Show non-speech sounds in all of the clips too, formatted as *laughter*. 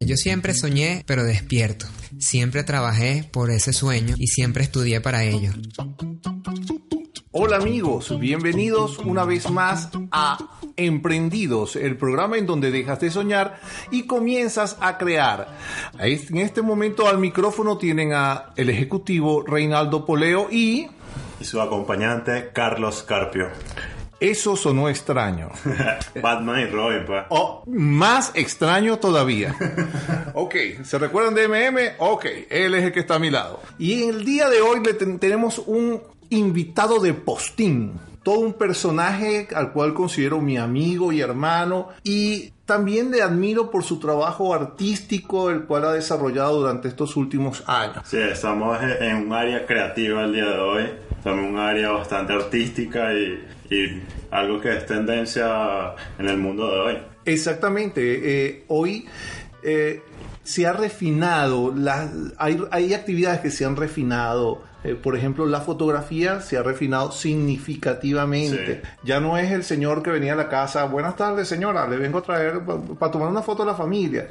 Yo siempre soñé, pero despierto. Siempre trabajé por ese sueño y siempre estudié para ello. Hola amigos, bienvenidos una vez más a Emprendidos, el programa en donde dejas de soñar y comienzas a crear. En este momento al micrófono tienen a el ejecutivo Reinaldo Poleo y... y su acompañante Carlos Carpio. Eso sonó extraño. *laughs* Batman y Robin, pues. O más extraño todavía. *laughs* ok, ¿se recuerdan de MM? Ok, él es el que está a mi lado. Y en el día de hoy le ten- tenemos un invitado de postín. Todo un personaje al cual considero mi amigo y hermano. Y también le admiro por su trabajo artístico, el cual ha desarrollado durante estos últimos años. Sí, estamos en un área creativa el día de hoy. En un área bastante artística y, y algo que es tendencia en el mundo de hoy. Exactamente. eh, hoy eh, se ha refinado, las- hay, hay actividades que se han refinado. eh, por ejemplo, la fotografía se ha refinado significativamente. Sí. Ya no es el señor que venía a la casa, buenas tardes señora, le vengo a traer para tomar una foto de la familia.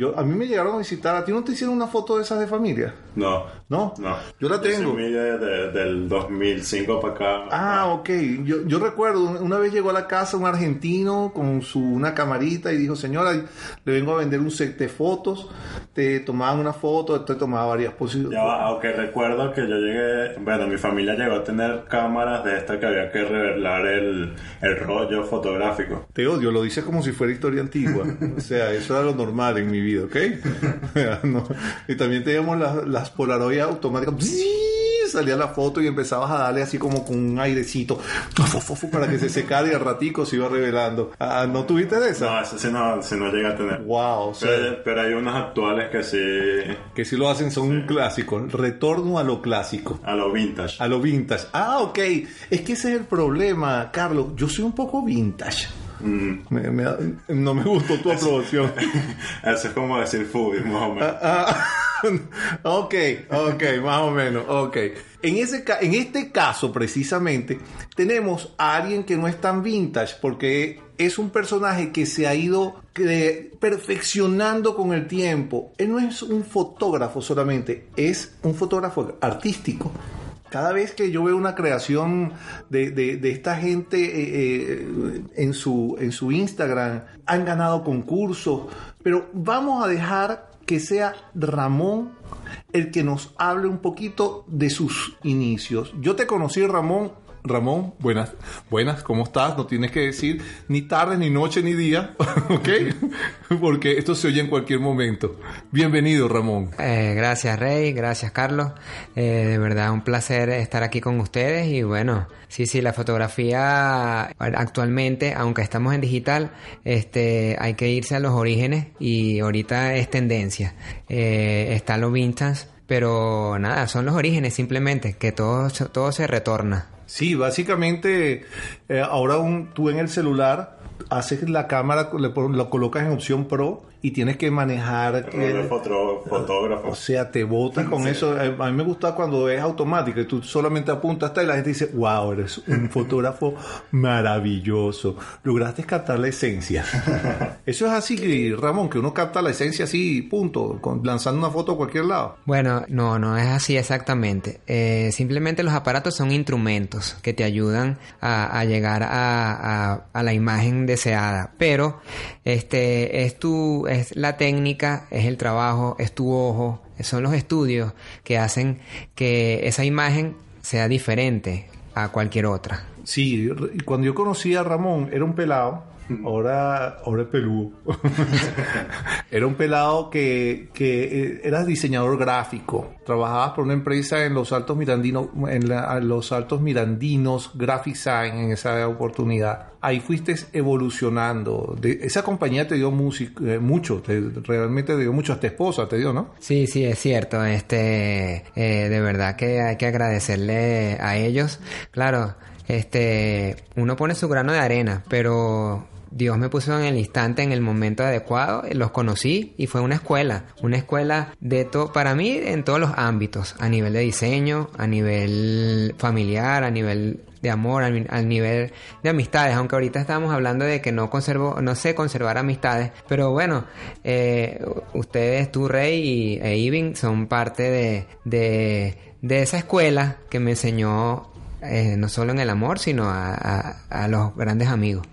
Yo, a mí me llegaron a visitar, ¿a ti no te hicieron una foto de esas de familia? No. ¿No? No. Yo la tengo. soy de- de- del 2005 para acá. Ah, ok. Yo, yo recuerdo, una vez llegó a la casa un argentino con su una camarita y dijo, señora, le vengo a vender un set de fotos. Te tomaban una foto, te tomaba varias posiciones. Aunque recuerdo que yo llegué, bueno, mi familia llegó a tener cámaras de estas que había que revelar el, el rollo fotográfico. Te odio, lo dices como si fuera historia antigua. O sea, eso era lo normal en mi vida, ¿ok? *laughs* No. Y también teníamos las, las Polaroid automáticas. Salía la foto y empezabas a darle así como con un airecito para que se secara y al ratico se iba revelando. Ah, ¿No tuviste de esa? No, eso sí no, sí no llega a tener. Wow, o sea, Pero, pero hay unos actuales que sí, que si lo hacen son un clásico. Retorno a lo clásico. a lo vintage. A lo vintage. Ah, ok. Es que ese es el problema, Carlos. Yo soy un poco vintage. Mm, Me- me da- no me gustó tu *laughs* aprobación. *laughs* eso es como decir foodie, más o menos. Ah, *laughs* ok, ok, más o menos, ok. En, ese, en este caso, precisamente, tenemos a alguien que no es tan vintage porque es un personaje que se ha ido perfeccionando con el tiempo. Él no es un fotógrafo solamente, es un fotógrafo artístico. Cada vez que yo veo una creación de, de- esta gente eh, eh, en, su, en su Instagram, han ganado concursos, pero vamos a dejar que sea Ramón el que nos hable un poquito de sus inicios. Yo te conocí, Ramón. Ramón, buenas, buenas, ¿cómo estás? No tienes que decir ni tarde, ni noche, ni día, *laughs* ¿ok? *laughs* Porque esto se oye en cualquier momento. Bienvenido, Ramón. Eh, gracias Rey, gracias Carlos. Eh, de verdad un placer estar aquí con ustedes y bueno, sí, sí, la fotografía actualmente, aunque estamos en digital, este, hay que irse a los orígenes y ahorita es tendencia. Eh, está lo vintage, pero nada, son los orígenes simplemente, que todo, todo se retorna. Sí, básicamente eh, ahora un- tú en el celular haces la cámara, le lo colocas en opción pro y tienes que manejar... El foto- fotógrafo. o sea, te botas con eso. A mí me gusta cuando es automático y tú solamente apuntas hasta y la gente dice, wow, eres un *laughs* fotógrafo maravilloso. Lograste captar la esencia. *laughs* Eso es así, Ramón, que uno capta la esencia así, punto, con- lanzando una foto a cualquier lado. Bueno, no, no es así exactamente. Eh, simplemente los aparatos son instrumentos que te ayudan a, a llegar a, a- a la imagen deseada. Pero este es tu, es la técnica, es el trabajo, es tu ojo, son los estudios que hacen que esa imagen sea diferente a cualquier otra. Sí, cuando yo conocí a Ramón, era un pelado. *laughs* Ahora, ahora es peludo. *laughs* era un pelado que, que eh, era diseñador gráfico. Trabajabas por una empresa en los Altos Mirandinos, en la- en los Altos Mirandinos Graphic Sign en esa oportunidad. Ahí fuiste evolucionando. De- esa compañía te dio música, eh, mucho, te- realmente te dio mucho. Hasta esposa te dio, ¿no? Sí, sí, es cierto. Este, eh, de verdad que hay que agradecerle a ellos. Claro, este, uno pone su grano de arena, pero Dios me puso en el instante, en el momento adecuado, los conocí y fue una escuela, una escuela de todo, para mí en todos los ámbitos, a nivel de diseño, a nivel familiar, a nivel de amor, al, nivel de amistades, aunque ahorita estamos hablando de que no conservo, no sé conservar amistades, pero bueno, eh, ustedes, tú Rey y e son parte de, de, esa escuela que me enseñó eh, no solo en el amor, sino a los grandes amigos.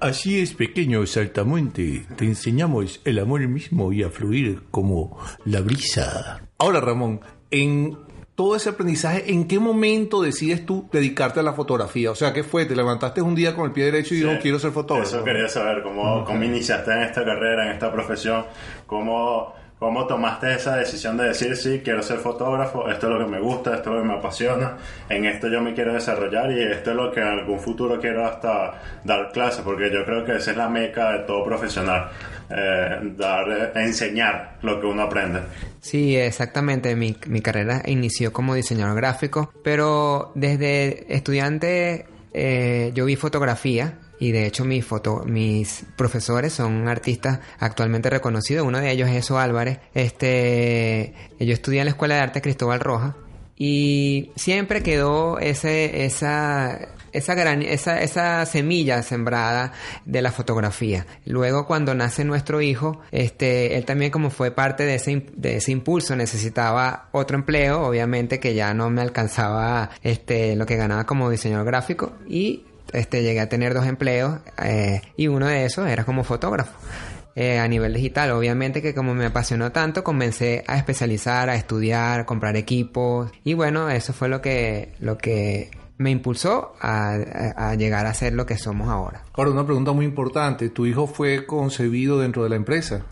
Así es, pequeño saltamonte. Te enseñamos el amor mismo y a fluir como la brisa. Ahora, Ramón, en todo ese aprendizaje, ¿en qué momento decides tú dedicarte a la fotografía? O sea, ¿qué fue? ¿Te levantaste un día con el pie derecho y sí, dijo, quiero ser fotógrafo? Eso quería saber, ¿cómo, okay. cómo iniciaste en esta carrera, en esta profesión? ¿Cómo, ¿Cómo tomaste esa decisión de decir, sí, quiero ser fotógrafo, esto es lo que me gusta, esto es lo que me apasiona, en esto yo me quiero desarrollar y esto es lo que en algún futuro quiero hasta dar clases, porque yo creo que esa es la meca de todo profesional, eh, dar, enseñar lo que uno aprende. Sí, exactamente, mi, mi carrera inició como diseñador gráfico, pero desde estudiante eh, yo vi fotografía y de hecho mis, foto, mis profesores son artistas actualmente reconocidos. Uno de ellos es Eso Álvarez. Este, yo estudié en la Escuela de Arte Cristóbal Roja y siempre quedó ese, esa, esa, gran, esa, esa semilla sembrada de la fotografía. Luego cuando nace nuestro hijo, este, él también como fue parte de ese, de ese impulso necesitaba otro empleo, obviamente que ya no me alcanzaba este, lo que ganaba como diseñador gráfico y este, llegué a tener dos empleos eh, y uno de esos era como fotógrafo. Eh, a nivel digital, obviamente que como me apasionó tanto, comencé a especializar, a estudiar, a comprar equipos y bueno, eso fue lo que, lo que me impulsó a, a, a, llegar a ser lo que somos ahora. Ahora, una pregunta muy importante. ¿Tu hijo fue concebido dentro de la empresa?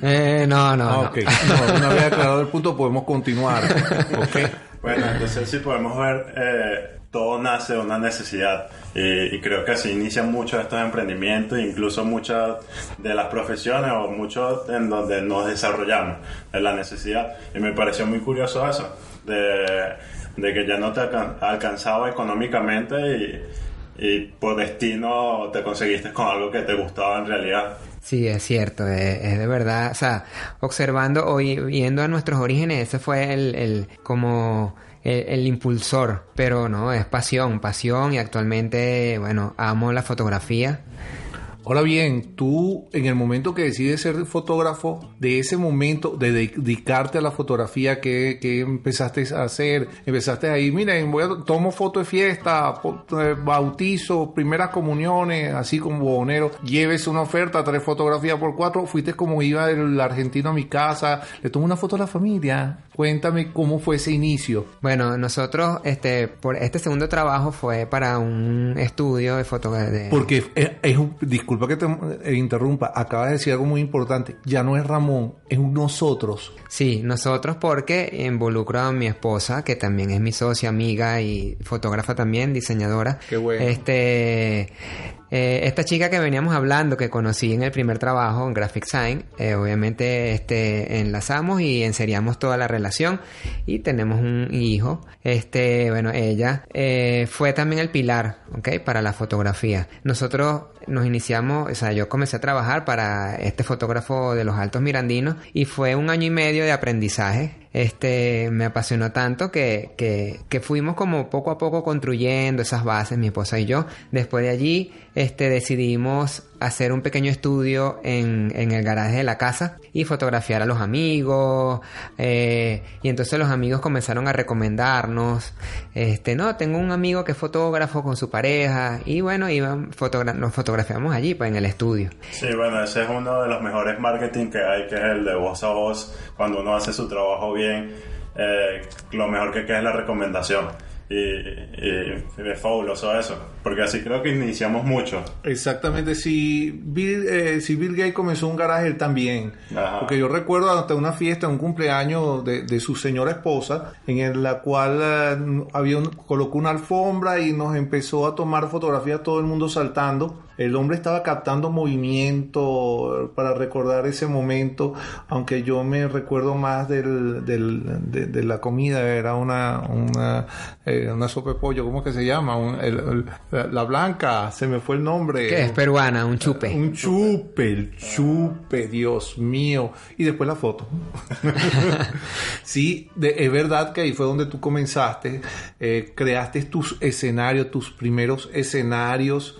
Eh, no, no. Ah, okay. no. Una vez aclarado el punto, podemos continuar. *laughs* okay. Bueno, entonces sí podemos ver, eh, todo nace de una necesidad. Y, creo que así inician muchos de estos emprendimientos, incluso muchas de las profesiones o muchos en donde nos desarrollamos, en la necesidad. Y me pareció muy curioso eso, de, de que ya no te alcanzaba económicamente y, y, por destino te conseguiste con algo que te gustaba en realidad. Sí, es cierto, es, es de verdad, o sea, observando o viendo a nuestros orígenes, ese fue el, el como el, el, impulsor, pero no, es pasión, pasión y actualmente, bueno, amo la fotografía. Ahora bien, tú en el momento que decides ser fotógrafo, de ese momento de dedicarte a la fotografía, ¿qué, qué empezaste a hacer? Empezaste ahí, miren, voy a, tomo fotos de fiesta, bautizo, primeras comuniones, así como bonero, lleves una oferta, tres fotografías por cuatro, fuiste como iba el argentino a mi casa, le tomo una foto a la familia. Cuéntame cómo fue ese inicio. Bueno, nosotros, este, por este segundo trabajo fue para un estudio de fotografía. Porque es, es un, disculpa que te interrumpa, acabas de decir algo muy importante. Ya no es Ramón, es un nosotros. Sí, nosotros porque involucro a mi esposa, que también es mi socia, amiga y fotógrafa también, diseñadora. Qué bueno. Este, eh, esta chica que veníamos hablando, que conocí en el primer trabajo en Graphic Sign, eh, obviamente este, enlazamos y enseriamos toda la relación y tenemos un hijo. Este, bueno, ella eh, fue también el pilar, ¿ok? Para la fotografía. Nosotros nos iniciamos, o sea, yo comencé a trabajar para este fotógrafo de los Altos Mirandinos y fue un año y medio de aprendizaje. Este, me apasionó tanto que, que, que fuimos como poco a poco construyendo esas bases, mi esposa y yo. Después de allí, este, decidimos hacer un pequeño estudio en, en, el garaje de la casa y fotografiar a los amigos eh, y entonces los amigos comenzaron a recomendarnos este no tengo un amigo que es fotógrafo con su pareja y bueno iban fotogra nos fotografiamos allí pues en el estudio. Sí bueno ese es uno de los mejores marketing que hay que es el de voz a voz cuando uno hace su trabajo bien eh, lo mejor que queda es la recomendación y, y, y, es fabuloso eso, porque así creo que iniciamos mucho. Exactamente, si Bill, eh, si Bill Gates comenzó un garaje, él también. Ajá. Porque yo recuerdo hasta una fiesta, un cumpleaños de, de su señora esposa, en la cual uh, había un, colocó una alfombra y nos empezó a tomar fotografías todo el mundo saltando. El hombre estaba captando movimiento para recordar ese momento, aunque yo me recuerdo más del, del de, de, la comida, era una, una, eh, una sopa de pollo, ¿cómo que se llama? Un, el, el, la blanca, se me fue el nombre. Que es peruana, un chupe. Un chupe, el chupe, Dios mío. Y después la foto. *laughs* sí, es verdad que ahí fue donde tú comenzaste, eh, creaste tus escenarios, tus primeros escenarios.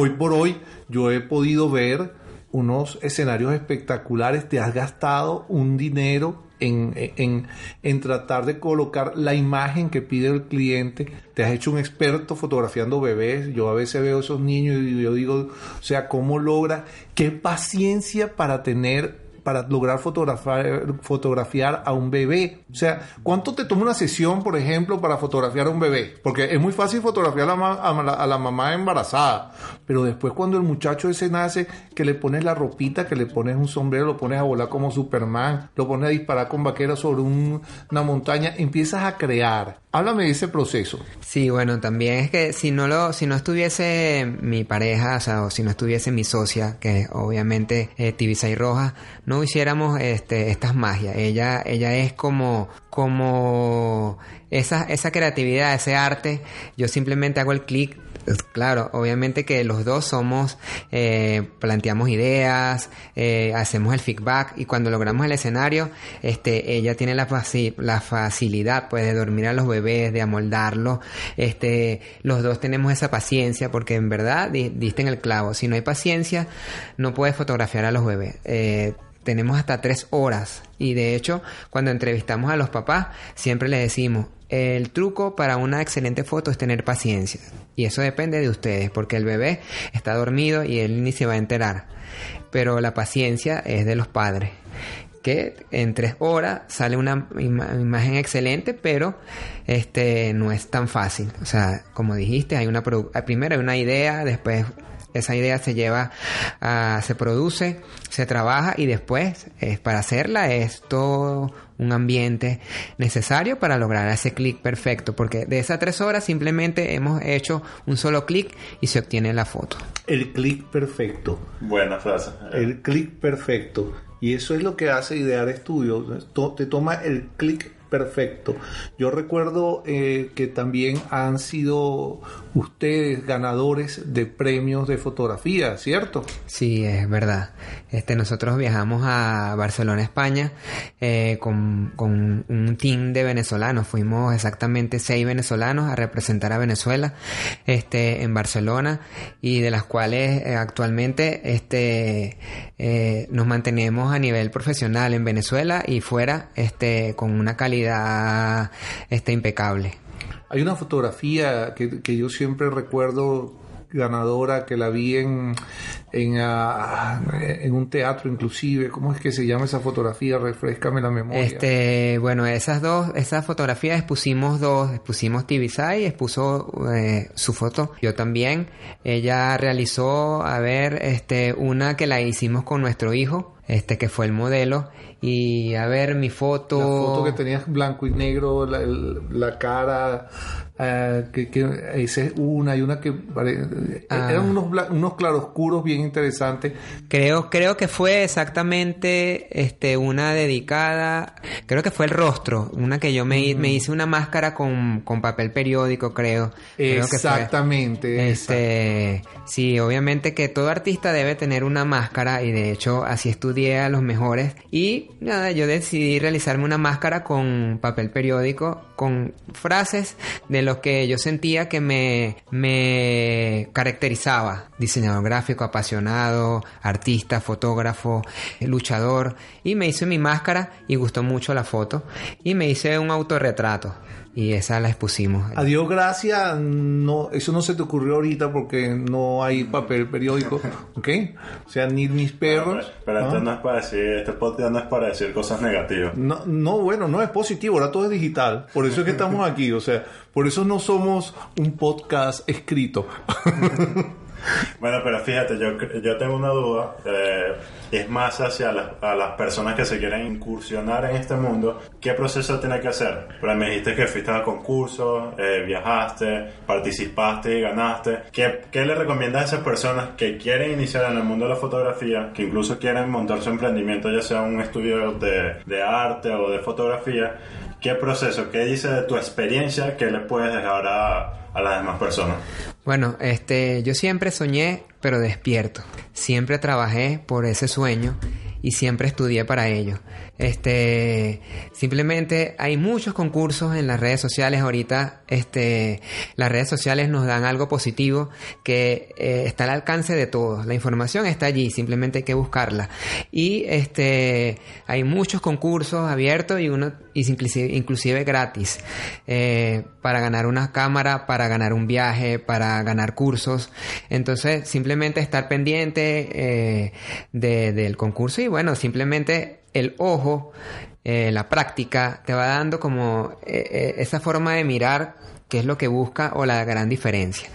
Hoy por hoy yo he podido ver unos escenarios espectaculares, te has gastado un dinero en, en, tratar de colocar la imagen que pide el cliente. Te has hecho un experto fotografiando bebés. Yo a veces veo esos niños y yo digo, o sea, ¿cómo logra? ¿Qué paciencia para tener para lograr fotografiar, a un bebé. O sea, ¿cuánto te toma una sesión, por ejemplo, para fotografiar a un bebé? Porque es muy fácil fotografiar a la, mamá embarazada, pero después cuando el muchacho ese nace, que le pones la ropita, que le pones un sombrero, lo pones a volar como Superman, lo pones a disparar con vaqueros sobre una montaña, empiezas a crear. Háblame de ese proceso. Sí, bueno, también es que si no lo, si no estuviese mi pareja, o sea, o si no estuviese mi socia, que obviamente eh, Tibisa y Roja, no hiciéramos este, estas magias. Ella, ella es como, como esa, esa creatividad, ese arte. Yo simplemente hago el clic Claro, obviamente que los dos somos, eh, planteamos ideas, eh, hacemos el feedback y cuando logramos el escenario, este, ella tiene la, la facilidad pues de dormir a los bebés, de amoldarlos, este, los dos tenemos esa paciencia porque en verdad diste en el clavo, si no hay paciencia no puedes fotografiar a los bebés. Eh, tenemos hasta tres horas y de hecho cuando entrevistamos a los papás siempre les decimos el truco para una excelente foto es tener paciencia. Y eso depende de ustedes, porque el bebé está dormido y él ni se va a enterar. Pero la paciencia es de los padres. Que en tres horas sale una imagen excelente, pero este no es tan fácil. O sea, como dijiste, hay una primero hay una idea, después esa idea se lleva a, se produce, se trabaja y después es para hacerla es todo un ambiente necesario para lograr ese clic perfecto, porque de esas tres horas simplemente hemos hecho un solo clic y se obtiene la foto. El clic perfecto. Buena frase. El clic perfecto. Y eso es lo que hace Idear Estudios. Te toma el clic perfecto. Yo recuerdo eh, que también han sido ustedes ganadores de premios de fotografía, ¿cierto? Sí, es verdad. Este, nosotros viajamos a Barcelona, España, eh, con, un team de venezolanos. Fuimos exactamente seis venezolanos a representar a Venezuela este, en Barcelona y de las cuales eh, actualmente este, nos mantenemos a nivel profesional en Venezuela y fuera este, con una calidad está impecable. Hay una fotografía que, que yo siempre recuerdo ganadora que la vi en, en, ah, en, un teatro inclusive. ¿Cómo es que se llama esa fotografía? Refrescame la memoria. Este, bueno, esas dos, esas fotografías expusimos dos, expusimos Tibisay, expuso eh, su foto, yo también. Ella realizó, a ver, este, una que la hicimos con nuestro hijo, este que fue el modelo y a ver mi foto. La foto que tenías blanco y negro, la, la cara, uh, que, que esa es una y una que ah. eran unos, unos claroscuros bien interesantes. Creo, creo que fue exactamente este una dedicada, creo que fue el rostro, una que yo me, me hice una máscara con, con papel periódico, creo. Exactamente. este, sí, obviamente que todo artista debe tener una máscara y de hecho así estudié a los mejores y nada, yo decidí realizarme una máscara con papel periódico, con frases de lo que yo sentía que me, me caracterizaba. Diseñador gráfico, apasionado, artista, fotógrafo, luchador. Y me hice mi máscara y gustó mucho la foto. Y me hice un autorretrato y esa la expusimos. Adiós, gracias. No, eso no se te ocurrió ahorita porque no hay papel periódico, *laughs* ¿ok? O sea, ni mis perros. pero, esto no es para decir, este podcast no es para decir cosas negativas. No, no, bueno, no es positivo, ahora todo es digital. Por eso es que estamos *laughs* aquí, o sea, por eso no somos un podcast escrito. *laughs* Bueno, pero fíjate, yo, yo tengo una duda, eh, es más hacia las, a las personas que se quieren incursionar en este mundo, ¿qué proceso tiene que hacer? Pero me dijiste que fuiste a concursos, eh, viajaste, participaste y ganaste. ¿Qué, ¿Qué le recomiendas a esas personas que quieren iniciar en el mundo de la fotografía, que incluso quieren montar su emprendimiento, ya sea un estudio de, de arte o de fotografía? ¿Qué proceso? ¿Qué dice de tu experiencia que le puedes dejar a, a las demás personas? Bueno, este, yo siempre soñé, pero despierto. Siempre trabajé por ese sueño y siempre estudié para ello. Este, simplemente hay muchos concursos en las redes sociales ahorita. Este, las redes sociales nos dan algo positivo que eh, está al alcance de todos. La información está allí, simplemente hay que buscarla. Y este, hay muchos concursos abiertos y uno, y inclusive, inclusive gratis, eh, para ganar una cámara, para ganar un viaje, para ganar cursos. Entonces, simplemente estar pendiente eh, de, del concurso y bueno, simplemente el ojo, eh, la práctica, te va dando como eh, eh, esa forma de mirar qué es lo que busca o la gran diferencia.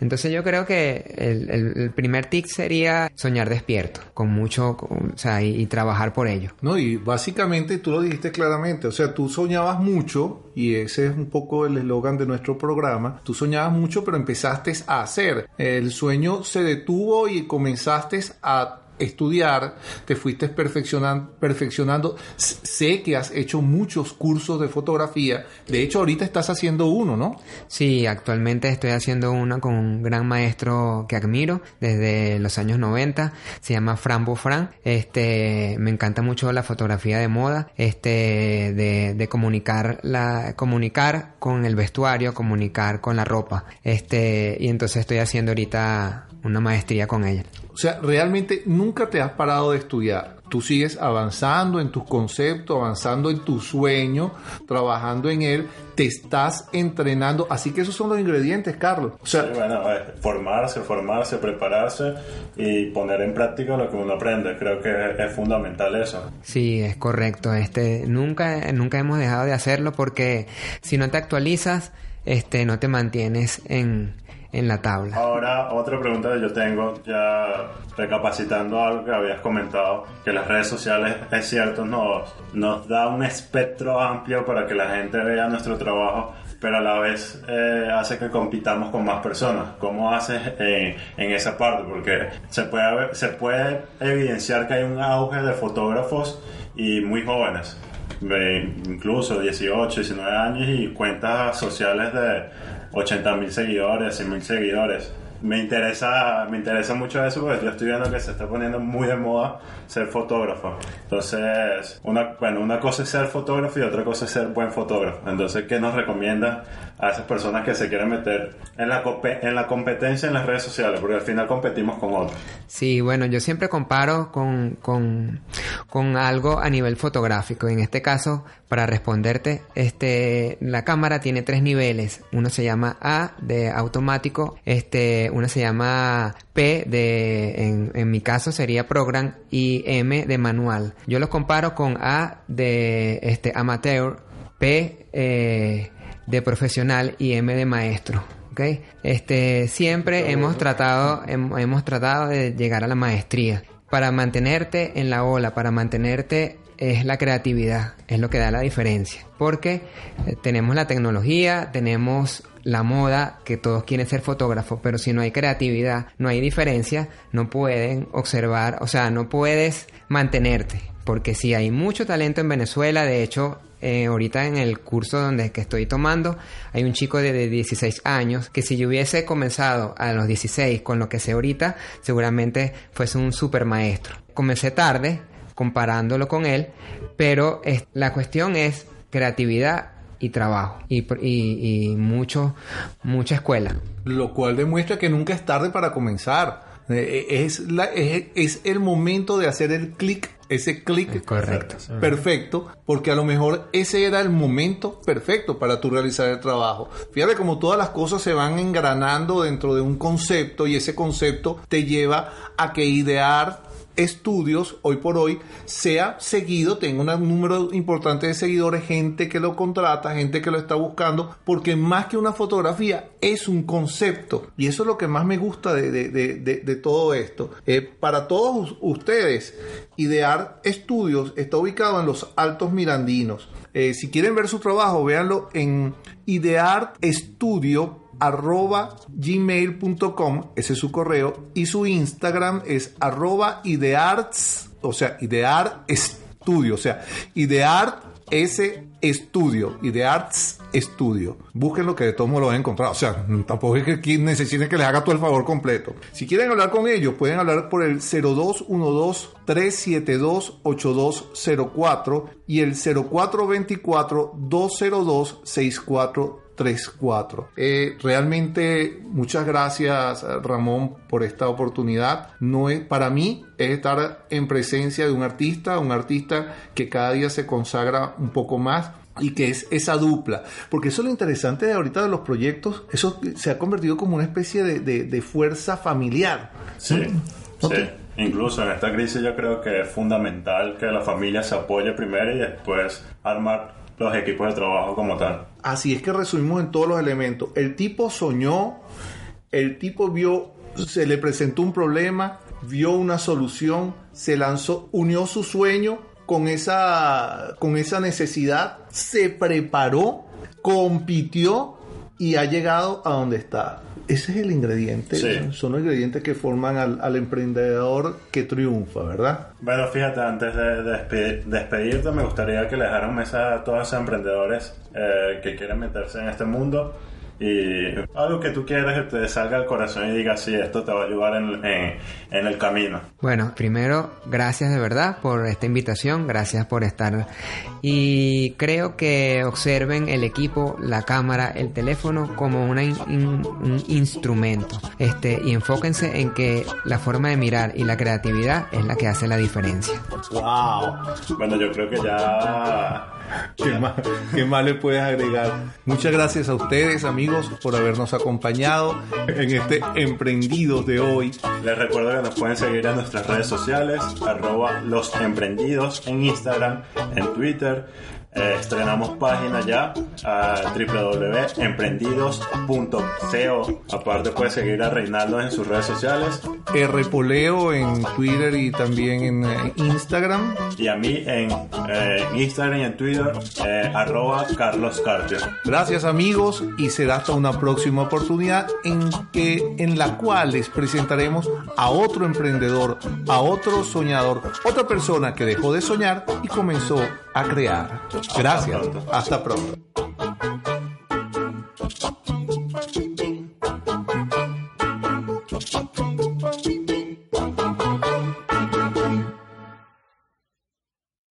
Entonces yo creo que el, primer tic sería soñar despierto, con mucho, o sea, y, y, trabajar por ello. No, y básicamente tú lo dijiste claramente, o sea, tú soñabas mucho, y ese es un poco el eslogan de nuestro programa, tú soñabas mucho, pero empezaste a hacer. El sueño se detuvo y comenzaste a estudiar, te fuiste perfeccionando, perfeccionando. Sé que has hecho muchos cursos de fotografía. De hecho, ahorita estás haciendo uno, ¿no? Sí, actualmente estoy haciendo uno con un gran maestro que admiro desde los años 90. Se llama Fran Bofran. Este, me encanta mucho la fotografía de moda, este, de, de comunicar la, comunicar con el vestuario, comunicar con la ropa. Este, y entonces estoy haciendo ahorita una maestría con ella. O sea, realmente nunca te has parado de estudiar. Tú sigues avanzando en tus conceptos, avanzando en tu sueño, trabajando en él, te estás entrenando. Así que esos son los ingredientes, Carlos. O sea, sí, bueno, formarse, formarse, prepararse y poner en práctica lo que uno aprende. Creo que es fundamental eso. Sí, es correcto. Este, nunca, nunca hemos dejado de hacerlo porque si no te actualizas, este, no te mantienes en en la tabla. Ahora, otra pregunta que yo tengo, ya recapacitando algo que habías comentado, que las redes sociales, es cierto, nos, nos da un espectro amplio para que la gente vea nuestro trabajo, pero a la vez eh, hace que compitamos con más personas. ¿Cómo haces en, en esa parte? Porque se puede, se puede evidenciar que hay un auge de fotógrafos y muy jóvenes, incluso 18, 19 años y cuentas sociales de 80 mil seguidores, 100 mil seguidores. Me interesa, me interesa mucho eso porque yo estoy viendo que se está poniendo muy de moda ser fotógrafo. Entonces, una, bueno, una cosa es ser fotógrafo y otra cosa es ser buen fotógrafo. Entonces, ¿qué nos recomienda a esas personas que se quieren meter en la, en la competencia en las redes sociales? Porque al final competimos con otros. Sí, bueno, yo siempre comparo con, con, con algo a nivel fotográfico. En este caso, para responderte, este, la cámara tiene tres niveles. Uno se llama A de automático, este, uno se llama P de, en, en mi caso sería program y M de manual. Yo los comparo con A de este amateur, P eh, de profesional y M de maestro. ¿okay? Este, siempre hemos tratado, hemos tratado de llegar a la maestría. Para mantenerte en la ola, para mantenerte es la creatividad, es lo que da la diferencia. Porque tenemos la tecnología, tenemos la moda, que todos quieren ser fotógrafos, pero si no hay creatividad, no hay diferencia, no pueden observar, o sea, no puedes mantenerte. Porque si hay mucho talento en Venezuela, de hecho, eh, ahorita en el curso donde que estoy tomando, hay un chico de, de 16 años que si yo hubiese comenzado a los 16 con lo que sé ahorita, seguramente fuese un super maestro. Comencé tarde, comparándolo con él, pero es, la cuestión es creatividad y trabajo y, y, y mucho, mucha escuela. Lo cual demuestra que nunca es tarde para comenzar. Es, la, es, es el momento de hacer el clic, ese clic correcto. perfecto, porque a lo mejor ese era el momento perfecto para tú realizar el trabajo. Fíjate como todas las cosas se van engranando dentro de un concepto y ese concepto te lleva a que idear estudios hoy por hoy sea seguido, tenga un número importante de seguidores, gente que lo contrata, gente que lo está buscando, porque más que una fotografía es un concepto. Y eso es lo que más me gusta de, de, de, todo esto. Eh, para todos ustedes, Idear Estudios está ubicado en los Altos Mirandinos. Eh, si quieren ver su trabajo, véanlo en Idear Estudio arroba gmail.com, ese es su correo, y su Instagram es arroba idearts, o sea, idear estudio, o sea, idear S Studio y de Arts Studio. Busquen lo que de todos modos lo van a encontrar. O sea, tampoco es que aquí necesiten que les haga todo el favor completo. Si quieren hablar con ellos, pueden hablar por el 0212-372-8204 y el 0424-202-64 34. Eh, realmente muchas gracias Ramón por esta oportunidad. No es para mí es estar en presencia de un artista, un artista que cada día se consagra un poco más y que es esa dupla. Porque eso es lo interesante de ahorita de los proyectos, eso se ha convertido como una especie de, fuerza familiar. Sí, sí. Incluso en esta crisis yo creo que es fundamental que la familia se apoye primero y después armar los equipos de trabajo como tal. Así es que resumimos en todos los elementos. El tipo soñó, el tipo vio, se le presentó un problema, vio una solución, se lanzó, unió su sueño con esa, con esa necesidad, se preparó, compitió y ha llegado a donde está. Ese es el ingrediente, son los ingredientes que forman al, emprendedor que triunfa, ¿verdad? Bueno, fíjate, antes de despedirte, me gustaría que le dejaran mensaje a todos esos emprendedores eh, que quieren meterse en este mundo y algo que tú quieras que te salga al corazón y digas, sí, esto te va a ayudar en, en, el camino. Bueno, primero, gracias de verdad por esta invitación, gracias por estar. Y creo que observen el equipo, la cámara, el teléfono como una un instrumento. Este, y enfóquense en que la forma de mirar y la creatividad es la que hace la diferencia. ¡Wow! Bueno, yo creo que ya ¿Qué más, ¿Qué más le puedes agregar? Muchas gracias a ustedes, amigos, por habernos acompañado en este Emprendidos de hoy. Les recuerdo que nos pueden seguir en nuestras redes sociales, arroba los emprendidos en Instagram, en Twitter eh, estrenamos página ya a www.emprendidos.co. Aparte puedes seguir a Reinaldo en sus redes sociales. Rpoleo en Twitter y también en eh, Instagram. Y a mí en eh, Instagram y en Twitter, arroba Carlos Carter. Gracias amigos y será hasta una próxima oportunidad en, que, en la cual les presentaremos a otro emprendedor, a otro soñador, otra persona que dejó de soñar y comenzó a crear. Gracias. Hasta pronto.